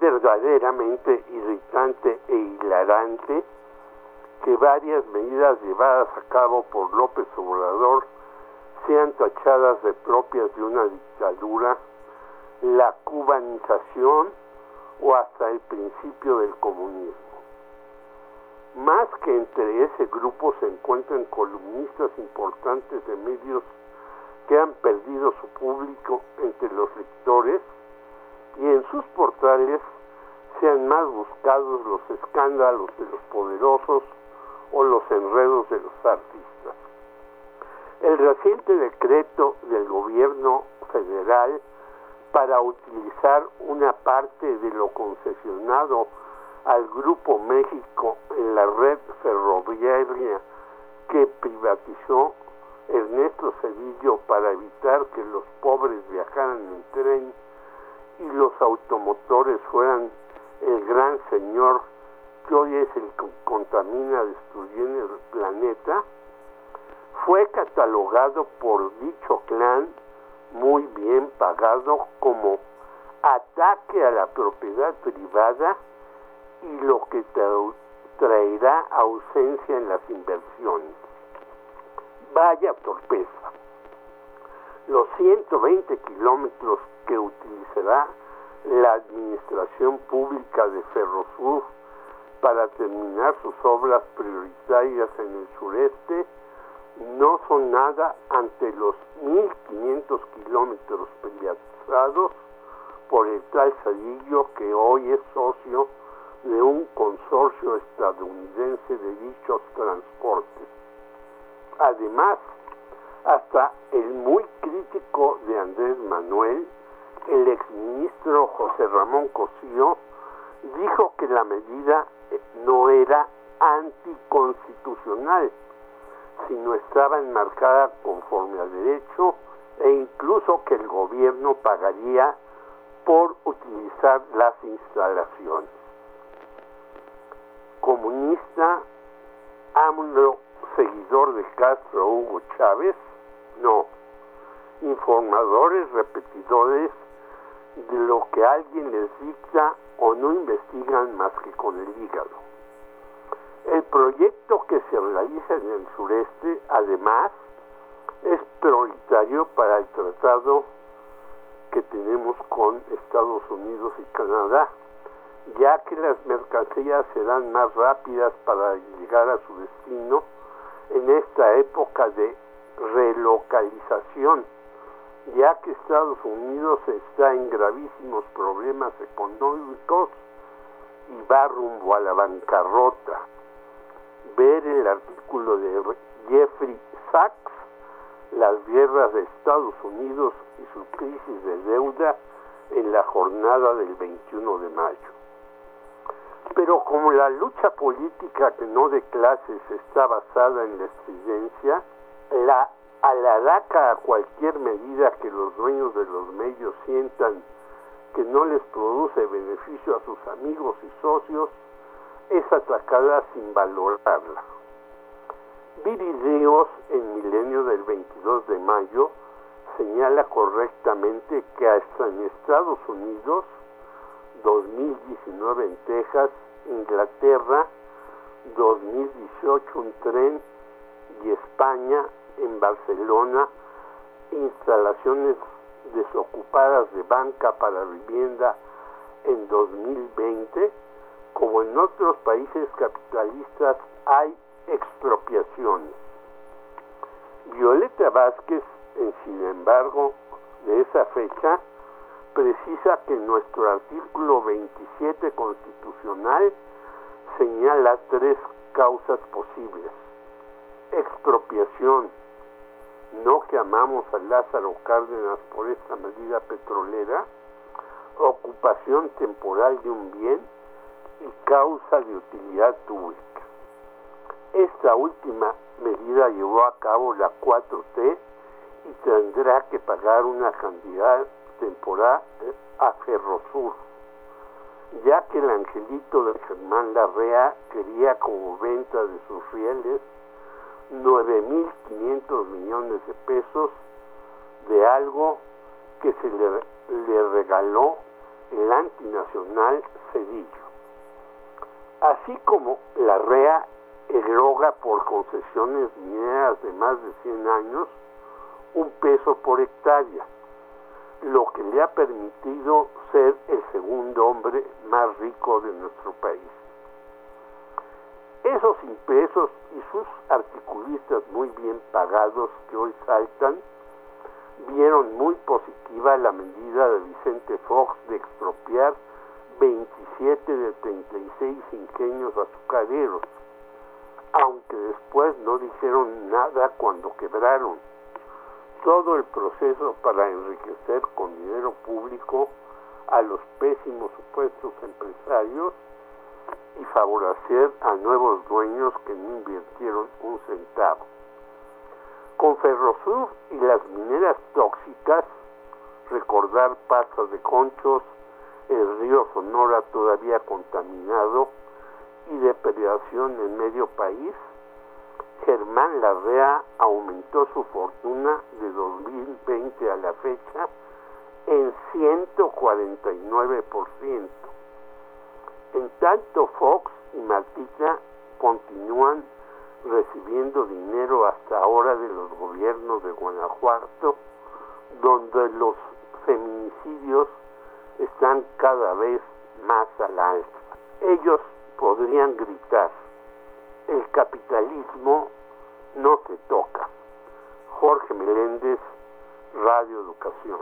Verdaderamente irritante e hilarante que varias medidas llevadas a cabo por López Obrador sean tachadas de propias de una dictadura, la cubanización o hasta el principio del comunismo. Más que entre ese grupo se encuentran columnistas importantes de medios que han perdido su público entre los lectores y en sus portales sean más buscados los escándalos de los poderosos o los enredos de los artistas. El reciente decreto del gobierno federal para utilizar una parte de lo concesionado al Grupo México en la red ferroviaria que privatizó Ernesto Cedillo para evitar que los pobres viajaran en tren y los automotores fueran el gran señor que hoy es el que contamina destruyendo el planeta, fue catalogado por dicho clan muy bien pagado como ataque a la propiedad privada y lo que traerá ausencia en las inversiones. Vaya torpeza. Los 120 kilómetros que utilizará la Administración Pública de Ferrosur para terminar sus obras prioritarias en el sureste no son nada ante los 1.500 kilómetros privatizados por el tal que hoy es socio de un consorcio estadounidense de dichos transportes. Además, hasta el muy crítico de Andrés Manuel, el exministro José Ramón Cosío, dijo que la medida no era anticonstitucional, sino estaba enmarcada conforme al derecho e incluso que el gobierno pagaría por utilizar las instalaciones. Comunista, AMLO, seguidor de Castro Hugo Chávez, no. Informadores repetidores de lo que alguien les dicta o no investigan más que con el hígado. El proyecto que se realiza en el sureste, además, es prioritario para el tratado que tenemos con Estados Unidos y Canadá, ya que las mercancías serán más rápidas para llegar a su destino en esta época de relocalización, ya que Estados Unidos está en gravísimos problemas económicos y va rumbo a la bancarrota ver el artículo de Jeffrey Sachs, las guerras de Estados Unidos y su crisis de deuda en la jornada del 21 de mayo. Pero como la lucha política que no de clases está basada en la estridencia, la alaraca a cualquier medida que los dueños de los medios sientan que no les produce beneficio a sus amigos y socios, es atacada sin valorarla. Virideos en Milenio del 22 de mayo señala correctamente que hasta en Estados Unidos, 2019 en Texas, Inglaterra, 2018 un tren España, en Barcelona, instalaciones desocupadas de banca para vivienda en 2020 como en otros países capitalistas hay expropiaciones. Violeta Vázquez, en sin embargo, de esa fecha, precisa que nuestro artículo 27 constitucional señala tres causas posibles. Expropiación, no que amamos a Lázaro Cárdenas por esta medida petrolera, ocupación temporal de un bien y causa de utilidad pública. Esta última medida llevó a cabo la 4T y tendrá que pagar una cantidad temporal a Ferrosur, ya que el angelito de Germán Larrea quería como venta de sus rieles 9.500 millones de pesos de algo que se le, regaló el antinacional Cedillo. Así como la REA eroga por concesiones mineras de más de 100 años un peso por hectárea, lo que le ha permitido ser el segundo hombre más rico de nuestro país. Esos impresos y sus articulistas muy bien pagados que hoy saltan, vieron muy positiva la medida de Vicente Fox de expropiar 27 de 36 ingenios azucareros, aunque después no dijeron nada cuando quebraron. Todo el proceso para enriquecer con dinero público a los pésimos supuestos empresarios y favorecer a nuevos dueños que no invirtieron un centavo. Con Ferrosur y las mineras tóxicas, recordar pastas de conchos, el río Sonora todavía contaminado y depredación en medio país, Germán Larrea aumentó su fortuna de 2020 a la fecha en 149%. Tanto, Fox y Martita continúan recibiendo dinero hasta ahora de los gobiernos de Guanajuato, donde los feminicidios están cada vez más a la alza. Ellos podrían gritar, el capitalismo no se toca. Jorge Meléndez, Radio Educación.